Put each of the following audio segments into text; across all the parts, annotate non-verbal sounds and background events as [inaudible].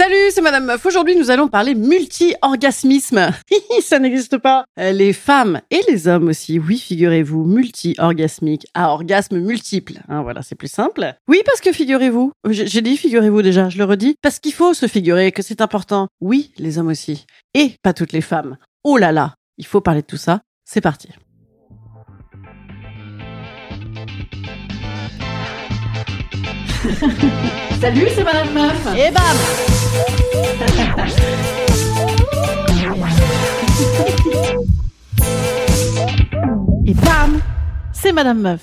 Salut, c'est Madame Meuf. Aujourd'hui, nous allons parler multi-orgasmisme. [laughs] Ça n'existe pas. Euh, Les femmes et les hommes aussi, oui, figurez-vous, multi-orgasmique à orgasme multiple. Hein, voilà, c'est plus simple. Oui, parce que figurez-vous, j'ai j'ai dit figurez-vous déjà, je le redis, parce qu'il faut se figurer que c'est important. Oui, les hommes aussi. Et pas toutes les femmes. Oh là là, il faut parler de tout ça. C'est parti. [laughs] Salut, c'est Madame Meuf. Et bam Et bam C'est Madame Meuf.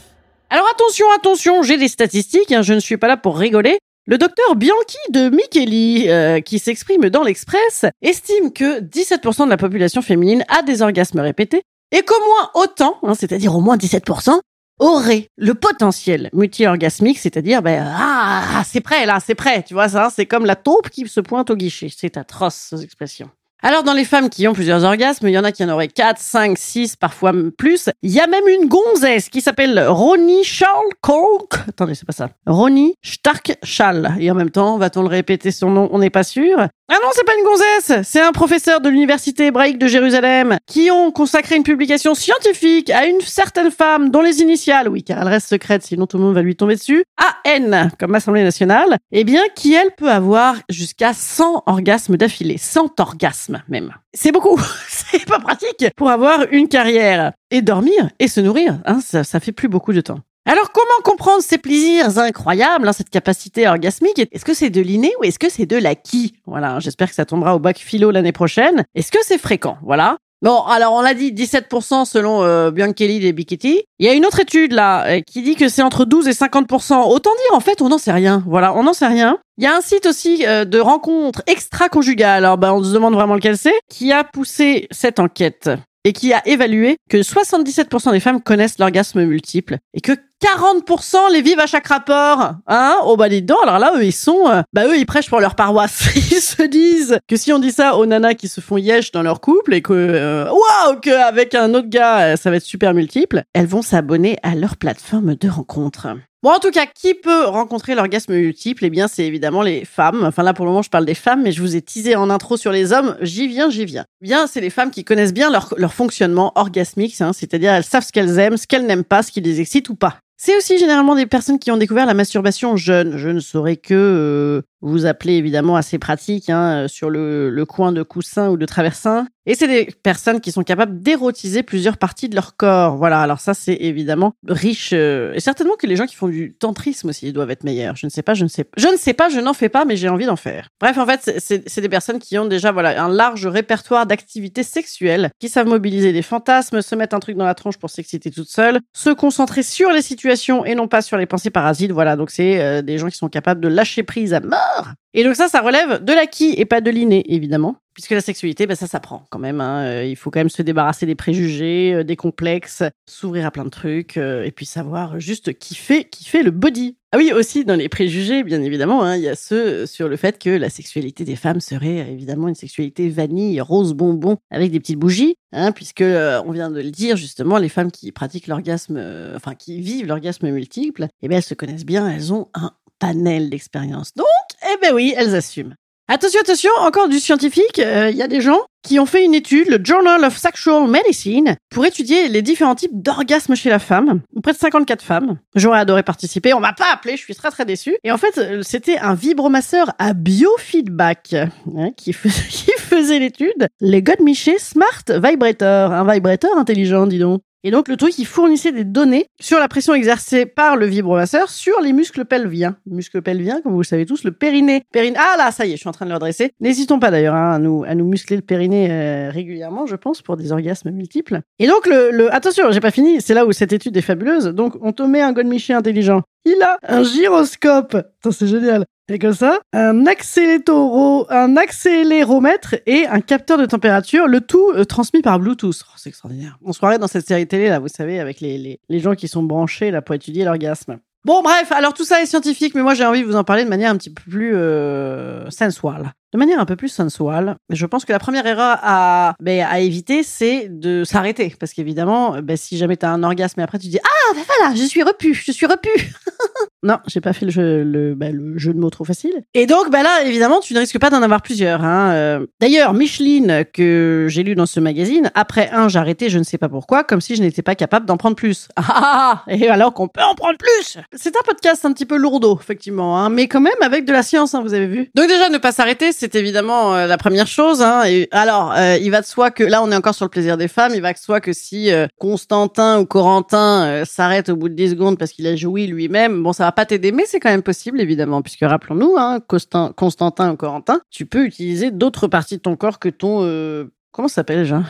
Alors attention, attention, j'ai des statistiques, hein, je ne suis pas là pour rigoler. Le docteur Bianchi de Micheli, euh, qui s'exprime dans l'Express, estime que 17% de la population féminine a des orgasmes répétés et qu'au moins autant, hein, c'est-à-dire au moins 17%, aurait le potentiel multi-orgasmique, c'est-à-dire, ben, ah, c'est prêt là, c'est prêt, tu vois ça, c'est comme la taupe qui se pointe au guichet. C'est atroce, ces expressions. Alors, dans les femmes qui ont plusieurs orgasmes, il y en a qui en auraient 4, 5, 6, parfois plus. Il y a même une gonzesse qui s'appelle Ronnie Charles Kolk. Attendez, c'est pas ça. Ronnie Stark Schall. Et en même temps, va-t-on le répéter son nom? On n'est pas sûr. Ah non, c'est pas une gonzesse. C'est un professeur de l'université hébraïque de Jérusalem qui ont consacré une publication scientifique à une certaine femme dont les initiales, oui, car elle reste secrète, sinon tout le monde va lui tomber dessus, AN, comme Assemblée nationale, eh bien, qui elle peut avoir jusqu'à 100 orgasmes d'affilée. 100 orgasmes, même. C'est beaucoup. [laughs] c'est pas pratique pour avoir une carrière. Et dormir et se nourrir, hein, ça, ça fait plus beaucoup de temps. Alors, comment comprendre ces plaisirs incroyables, hein, cette capacité orgasmique? Est-ce que c'est de l'inné ou est-ce que c'est de l'acquis? Voilà, j'espère que ça tombera au bac philo l'année prochaine. Est-ce que c'est fréquent? Voilà. Bon, alors on l'a dit, 17% selon euh, Biancheli et Bicchetti. Il y a une autre étude là euh, qui dit que c'est entre 12 et 50%. Autant dire, en fait, on n'en sait rien. Voilà, on n'en sait rien. Il y a un site aussi euh, de rencontres extra-conjugales, alors ben, on se demande vraiment lequel c'est, qui a poussé cette enquête et qui a évalué que 77% des femmes connaissent l'orgasme multiple et que 40% les vivent à chaque rapport. Hein? Oh bah dis donc, alors là, eux, ils sont... euh, bah eux, ils prêchent pour leur paroisse. [laughs] Ils se disent que si on dit ça aux nanas qui se font yesh dans leur couple et que... euh, Waouh Qu'avec un autre gars, euh, ça va être super multiple, elles vont s'abonner à leur plateforme de rencontre. Bon, en tout cas, qui peut rencontrer l'orgasme multiple? Eh bien, c'est évidemment les femmes. Enfin, là, pour le moment, je parle des femmes, mais je vous ai teasé en intro sur les hommes. J'y viens, j'y viens. Bien, c'est les femmes qui connaissent bien leur, leur fonctionnement orgasmique, hein, c'est-à-dire elles savent ce qu'elles aiment, ce qu'elles n'aiment pas, ce qui les excite ou pas. C'est aussi généralement des personnes qui ont découvert la masturbation jeune. Je ne saurais que euh, vous appeler évidemment assez pratique hein, euh, sur le, coin de coussin ou de traversin. Et c'est des personnes qui sont capables d'érotiser plusieurs parties de leur corps. Voilà, alors ça c'est évidemment riche. euh, et certainement que les gens qui font du tantrisme aussi doivent être meilleurs. Je ne sais pas, je ne sais pas. Je ne sais pas, je n'en fais pas, mais j'ai envie d'en faire. Bref, en fait, c'est des personnes qui ont déjà voilà un large répertoire d'activités sexuelles, qui savent mobiliser des fantasmes, se mettre un truc dans la tronche pour s'exciter toute seule, se concentrer sur les situations et non pas sur les pensées parasites. Voilà, donc c'est euh, des gens qui sont capables de lâcher prise à mort. Et donc ça, ça relève de l'acquis et pas de l'inné, évidemment. Puisque la sexualité, ben ça s'apprend quand même. Hein. Euh, Il faut quand même se débarrasser des préjugés, euh, des complexes, s'ouvrir à plein de trucs, euh, et puis savoir juste kiffer, kiffer le body. Ah oui, aussi dans les préjugés, bien évidemment, hein, il y a ceux sur le fait que la sexualité des femmes serait évidemment une sexualité vanille, rose bonbon, avec des petites bougies, hein, puisque on vient de le dire justement, les femmes qui pratiquent l'orgasme, enfin qui vivent l'orgasme multiple, eh bien elles se connaissent bien, elles ont un panel d'expériences. Donc, eh ben oui, elles assument. Attention, attention, encore du scientifique, euh, il y a des gens qui ont fait une étude, le Journal of Sexual Medicine, pour étudier les différents types d'orgasmes chez la femme. Près de 54 femmes. J'aurais adoré participer, on m'a pas appelé, je suis très très déçue. Et en fait, euh, c'était un vibromasseur à biofeedback hein, qui, fais- [laughs] qui faisait l'étude. Les Godmiché Smart Vibrator, un vibrateur intelligent, dis donc. Et donc, le truc, il fournissait des données sur la pression exercée par le vibromasseur sur les muscles pelviens. Muscles pelviens, comme vous le savez tous, le périnée. Périnée. Ah là, ça y est, je suis en train de le redresser. N'hésitons pas d'ailleurs hein, à, nous, à nous muscler le périnée euh, régulièrement, je pense, pour des orgasmes multiples. Et donc, le, le... attention, j'ai pas fini, c'est là où cette étude est fabuleuse. Donc, on te met un godemiché intelligent. Il a un gyroscope. C'est génial. Et comme ça, un un accéléromètre et un capteur de température, le tout euh, transmis par Bluetooth. Oh, c'est extraordinaire. On se croirait dans cette série télé là, vous savez, avec les, les, les gens qui sont branchés là pour étudier l'orgasme. Bon, bref, alors tout ça est scientifique, mais moi j'ai envie de vous en parler de manière un petit peu plus euh, sensuelle. De manière un peu plus sensuelle, je pense que la première erreur à, ben, à éviter, c'est de s'arrêter. Parce qu'évidemment, ben, si jamais tu as un orgasme et après tu dis Ah, ben voilà, je suis repu, je suis repu. [laughs] Non, j'ai pas fait le jeu, bah, le jeu de mots trop facile. Et donc, bah là, évidemment, tu ne risques pas d'en avoir plusieurs. Hein. Euh, D'ailleurs, Micheline, que j'ai lu dans ce magazine, après un, arrêté, je ne sais pas pourquoi, comme si je n'étais pas capable d'en prendre plus. Ah, ah, ah Et alors qu'on peut en prendre plus C'est un podcast un petit peu lourdeau, effectivement, hein, mais quand même avec de la science, hein, vous avez vu. Donc déjà, ne pas s'arrêter, c'est évidemment euh, la première chose. Hein. Alors, euh, il va de soi que là, on est encore sur le plaisir des femmes. Il va de soi que si euh, Constantin ou Corentin s'arrête au bout de 10 secondes parce qu'il a joui lui-même, bon, ça va pas t'aider, mais c'est quand même possible, évidemment, puisque rappelons-nous, hein, Constantin ou Corentin, tu peux utiliser d'autres parties de ton corps que ton... comment s'appelle déjà?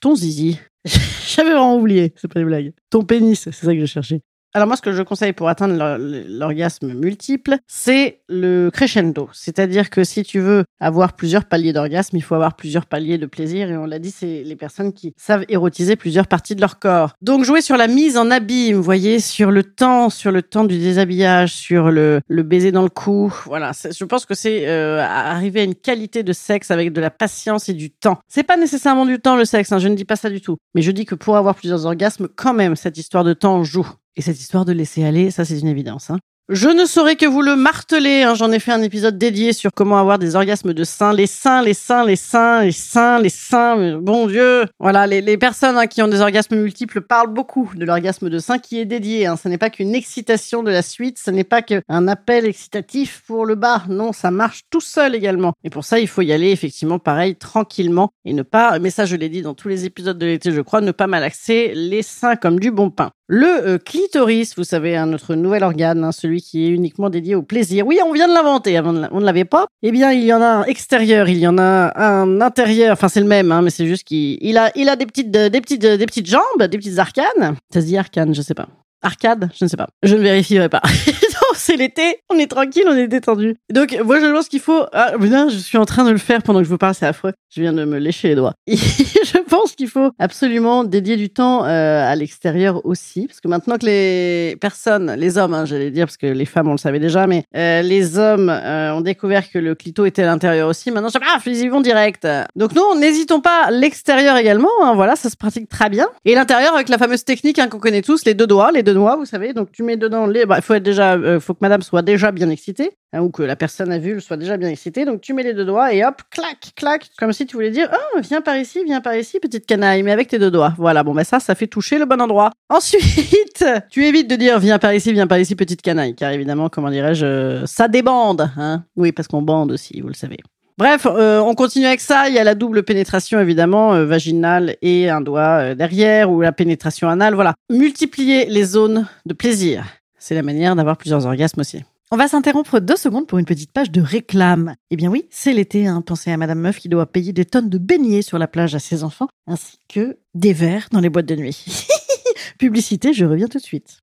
Ton zizi. [laughs] J'avais vraiment oublié, c'est pas une blague. Ton pénis, c'est ça que je cherchais. Alors moi, ce que je conseille pour atteindre l'orgasme multiple, c'est le crescendo. C'est-à-dire que si tu veux avoir plusieurs paliers d'orgasme, il faut avoir plusieurs paliers de plaisir. Et on l'a dit, c'est les personnes qui savent érotiser plusieurs parties de leur corps. Donc jouer sur la mise en abîme, vous voyez, sur le temps, sur le temps du déshabillage, sur le, baiser dans le cou. Voilà, je pense que c'est euh, arriver à une qualité de sexe avec de la patience et du temps. C'est pas nécessairement du temps le sexe, hein, je ne dis pas ça du tout. Mais je dis que pour avoir plusieurs orgasmes, quand même, cette histoire de temps joue. Et cette histoire de laisser aller, ça c'est une évidence. Hein. Je ne saurais que vous le marteler. Hein. J'en ai fait un épisode dédié sur comment avoir des orgasmes de seins. Les seins, les seins, les seins, les seins, les seins. Bon Dieu. Voilà, les, personnes hein, qui ont des orgasmes multiples parlent beaucoup de l'orgasme de sein qui est dédié. Hein. Ce n'est pas qu'une excitation de la suite. Ce n'est pas qu'un appel excitatif pour le bas. Non, ça marche tout seul également. Et pour ça, il faut y aller effectivement pareil, tranquillement. Et ne pas, mais ça je l'ai dit dans tous les épisodes de l'été, je crois, ne pas malaxer les seins comme du bon pain. Le euh, clitoris, vous savez, un notre nouvel organe, hein, celui qui est uniquement dédié au plaisir. Oui, on vient de l'inventer, on ne l'avait pas. Eh bien, il y en a un extérieur, il y en a un intérieur. Enfin, c'est le même, hein, mais c'est juste qu'il a, il a des petites, jambes, des petites arcanes. Ça se dit arcane, je sais pas. Arcade, je ne sais pas. Je ne vérifierai pas. [laughs] non, c'est l'été, on est tranquille, on est détendu. Donc, moi, je pense qu'il faut. Ah, putain, je suis en train de le faire pendant que je vous parle, c'est affreux. Je viens de me lécher les doigts. [laughs] je pense qu'il faut absolument dédier du temps euh, à l'extérieur aussi, parce que maintenant que les personnes, les hommes, hein, j'allais dire, parce que les femmes, on le savait déjà, mais euh, les hommes euh, ont découvert que le clito était à l'intérieur aussi. Maintenant, je pas, ils y vont direct. Donc, nous, n'hésitons pas l'extérieur également. Hein, voilà, ça se pratique très bien. Et l'intérieur avec la fameuse technique hein, qu'on connaît tous, les deux doigts, les deux noix, vous savez. Donc tu mets dedans les. Bah, il faut être déjà, euh, que Madame soit déjà bien excitée, hein, ou que la personne à vue soit déjà bien excitée. Donc tu mets les deux doigts et hop, clac, clac, comme si tu voulais dire, oh, viens par ici, viens par ici, petite canaille, mais avec tes deux doigts. Voilà. Bon, ben ça, ça fait toucher le bon endroit. [laughs] Ensuite, tu évites de dire, viens par ici, viens par ici, petite canaille, car évidemment, comment dirais-je, ça débande, hein. Oui, parce qu'on bande aussi, vous le savez. Bref, euh, on continue avec ça. Il y a la double pénétration évidemment euh, vaginale et un doigt euh, derrière ou la pénétration anale. Voilà, multiplier les zones de plaisir. C'est la manière d'avoir plusieurs orgasmes aussi. On va s'interrompre deux secondes pour une petite page de réclame. Eh bien oui, c'est l'été. Hein. Pensez à Madame Meuf qui doit payer des tonnes de beignets sur la plage à ses enfants, ainsi que des verres dans les boîtes de nuit. [laughs] Publicité, je reviens tout de suite.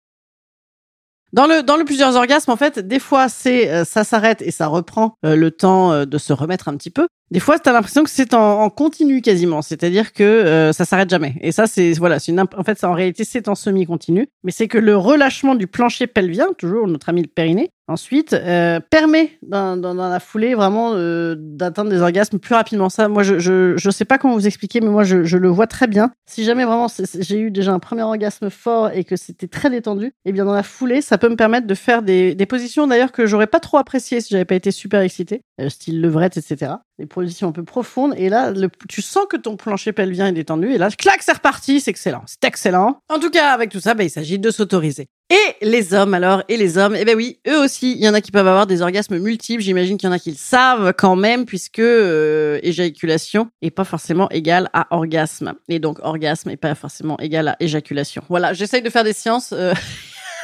Dans le plusieurs orgasmes en fait, des fois euh, ça s'arrête et ça reprend euh, le temps euh, de se remettre un petit peu. Des fois, tu as l'impression que c'est en, en, continu quasiment, c'est-à-dire que ça s'arrête jamais. Et ça c'est voilà, c'est une en fait ça en réalité c'est en semi-continu, mais c'est que le relâchement du plancher pelvien, toujours notre ami le périnée, Ensuite, euh, permet dans, dans, dans, la foulée vraiment euh, d'atteindre des orgasmes plus rapidement. Ça, moi, je, je je sais pas comment vous expliquer, mais moi, je, je le vois très bien. Si jamais vraiment j'ai eu déjà un premier orgasme fort et que c'était très détendu, eh bien dans la foulée, ça peut me permettre de faire des, des positions d'ailleurs que j'aurais pas trop appréciées si j'avais pas été super excité, euh, style levrette, etc. Des positions un peu profondes. Et là, le, tu sens que ton plancher pelvien est détendu. Et là, clac, c'est reparti. C'est excellent. C'est excellent. En tout cas, avec tout ça, bah, il s'agit de s'autoriser. Et les hommes alors Et les hommes Eh ben oui, eux aussi, il y en a qui peuvent avoir des orgasmes multiples. J'imagine qu'il y en a qui le savent quand même, puisque euh, éjaculation est pas forcément égale à orgasme. Et donc orgasme est pas forcément égal à éjaculation. Voilà, j'essaye de faire des sciences. Euh...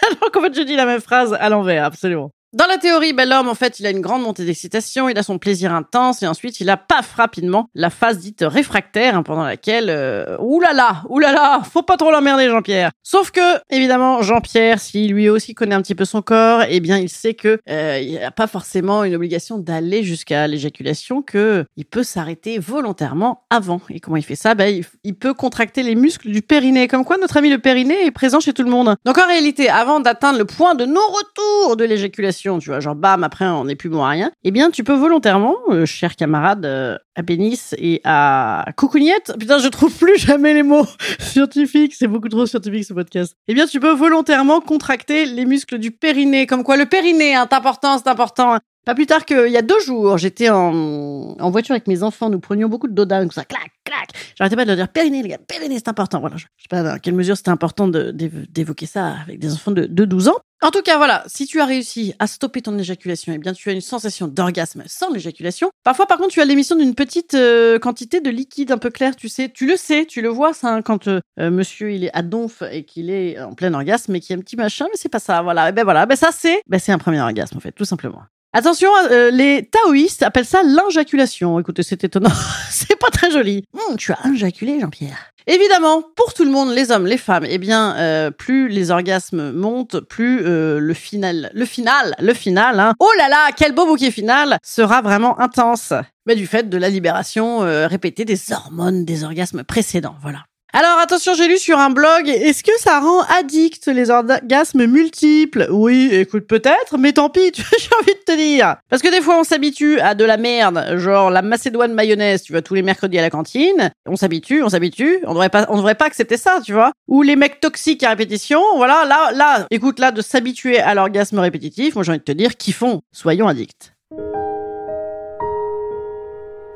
[laughs] alors qu'en fait, je dis la même phrase à l'envers, absolument. Dans la théorie, ben, l'homme, en fait, il a une grande montée d'excitation, il a son plaisir intense, et ensuite, il a, paf, rapidement, la phase dite réfractaire, hein, pendant laquelle, euh, oulala, oulala, faut pas trop l'emmerder, Jean-Pierre. Sauf que, évidemment, Jean-Pierre, s'il lui aussi connaît un petit peu son corps, eh bien, il sait que euh, il a pas forcément une obligation d'aller jusqu'à l'éjaculation, que il peut s'arrêter volontairement avant. Et comment il fait ça? Ben, il, il peut contracter les muscles du périnée, comme quoi notre ami le périnée est présent chez tout le monde. Donc, en réalité, avant d'atteindre le point de non-retour de l'éjaculation, tu vois, genre bam, après on n'est plus bon à rien, eh bien tu peux volontairement, euh, cher camarade, euh, à pénis et à coucougnette, putain je trouve plus jamais les mots [laughs] scientifiques, c'est beaucoup trop scientifique ce podcast, eh bien tu peux volontairement contracter les muscles du périnée, comme quoi le périnée, hein, c'est important, c'est important, pas plus tard qu'il y a deux jours, j'étais en, en voiture avec mes enfants, nous prenions beaucoup de doda, comme ça, clac, clac. J'arrêtais pas de leur dire périnée, les gars, périnée, c'est important. Voilà, je, je sais pas dans quelle mesure c'était important d'évoquer ça avec des enfants de, de 12 ans. En tout cas, voilà, si tu as réussi à stopper ton éjaculation, eh bien, tu as une sensation d'orgasme sans l'éjaculation. Parfois, par contre, tu as l'émission d'une petite euh, quantité de liquide un peu clair, tu sais, tu le sais, tu le vois, ça, hein, quand euh, euh, monsieur, il est à donf et qu'il est en plein orgasme et qu'il y a un petit machin, mais c'est pas ça, voilà. Et ben voilà, ben ça, c'est, ben c'est un premier orgasme, en fait, tout simplement. Attention, euh, les taoïstes appellent ça l'injaculation. Écoutez, c'est étonnant. [laughs] c'est pas très joli. Hum, tu as injaculé, Jean-Pierre. Évidemment, pour tout le monde, les hommes, les femmes, eh bien, euh, plus les orgasmes montent, plus euh, le final, le final, le final, hein, oh là là, quel beau bouquet final, sera vraiment intense. Mais du fait de la libération euh, répétée des hormones des orgasmes précédents, voilà. Alors attention, j'ai lu sur un blog, est-ce que ça rend addict les orgasmes multiples? Oui, écoute peut-être, mais tant pis, [laughs] j'ai envie de te dire. Parce que des fois on s'habitue à de la merde, genre la macédoine mayonnaise, tu vois, tous les mercredis à la cantine. On s'habitue, on s'habitue, on devrait pas, on devrait pas accepter ça, tu vois. Ou les mecs toxiques à répétition, voilà, là, là, écoute, là, de s'habituer à l'orgasme répétitif, moi j'ai envie de te dire, kiffons, soyons addicts.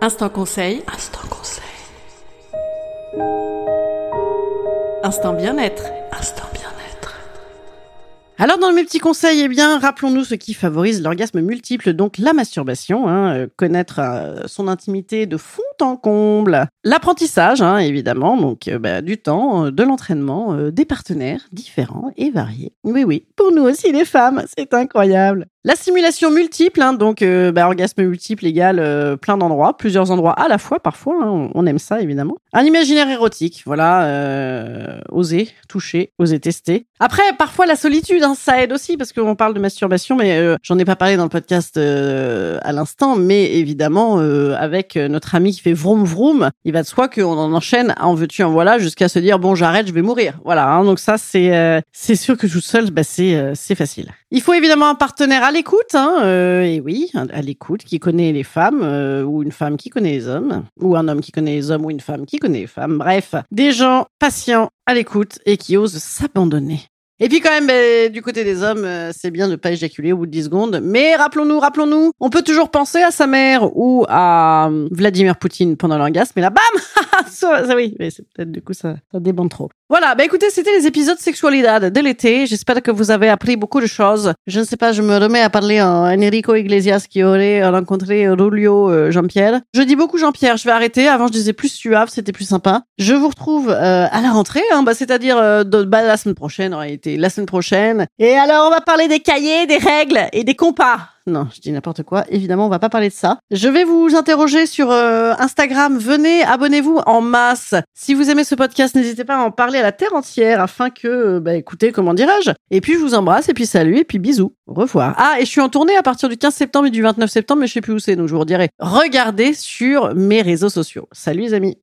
Instant conseil. Instant conseil. Instant bien-être. Instant bien-être. Alors dans mes petits conseils, eh bien, rappelons-nous ce qui favorise l'orgasme multiple, donc la masturbation, hein, euh, connaître euh, son intimité de fond en comble, l'apprentissage, hein, évidemment, donc euh, bah, du temps, de l'entraînement, des partenaires différents et variés. Oui, oui, pour nous aussi les femmes, c'est incroyable. La simulation multiple, hein, donc euh, bah, orgasme multiple égale euh, plein d'endroits, plusieurs endroits à la fois parfois, hein, on, aime ça évidemment. Un imaginaire érotique, voilà, euh, oser toucher, oser tester. Après, parfois la solitude, hein, ça aide aussi parce qu'on parle de masturbation, mais j'en ai pas parlé dans le podcast à l'instant, mais évidemment avec notre ami qui fait vroom vroom, il va de soi qu'on en enchaîne en veux-tu en voilà jusqu'à se dire bon j'arrête, je vais mourir. Voilà, donc ça c'est c'est sûr que tout seul, bah, c'est c'est facile. Il faut évidemment un partenaire à l'écoute, hein, euh, et oui, à l'écoute, qui connaît les femmes, euh, ou une femme qui connaît les hommes, ou un homme qui connaît les hommes, ou une femme qui connaît les femmes. Bref, des gens patients, à l'écoute, et qui osent s'abandonner. Et puis quand même, ben, du côté des hommes, euh, c'est bien de pas éjaculer au bout de 10 secondes. Mais rappelons-nous, rappelons-nous, on peut toujours penser à sa mère ou à euh, Vladimir Poutine pendant l'orgasme. Et là, bam [laughs] ça, ça, oui, mais c'est peut-être du coup ça, ça débande trop. Voilà, bah écoutez, c'était les épisodes sexualidad de l'été. J'espère que vous avez appris beaucoup de choses. Je ne sais pas, je me remets à parler en Enrico Iglesias qui aurait rencontré Rulio euh, Jean-Pierre. Je dis beaucoup Jean-Pierre, je vais arrêter. Avant, je disais plus suave, c'était plus sympa. Je vous retrouve euh, à la rentrée, hein, bah, c'est-à-dire euh, bah, la semaine prochaine, en réalité, la semaine prochaine. Et alors, on va parler des cahiers, des règles et des compas. Non, je dis n'importe quoi. Évidemment, on va pas parler de ça. Je vais vous interroger sur euh, Instagram. Venez, abonnez-vous en masse. Si vous aimez ce podcast, n'hésitez pas à en parler à la terre entière afin que, euh, bah, écoutez, comment dirais-je? Et puis, je vous embrasse et puis salut et puis bisous. Au revoir. Ah, et je suis en tournée à partir du 15 septembre et du 29 septembre, mais je sais plus où c'est, donc je vous redirai. Regardez sur mes réseaux sociaux. Salut les amis.